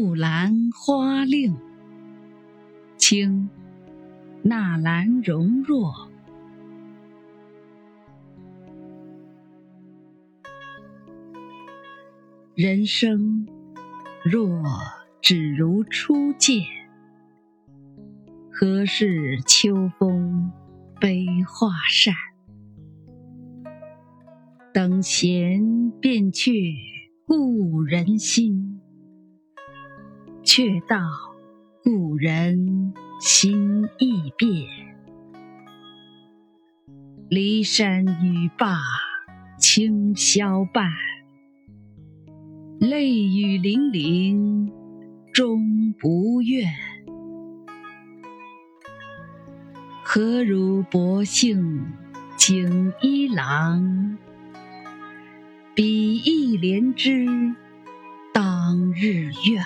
木兰花令，清，纳兰容若。人生若只如初见，何事秋风悲画扇？等闲变却故人心，却道故人心易变。骊山语罢清宵半，泪雨霖铃终不怨。何如薄幸锦衣郎？比翼连枝当日愿。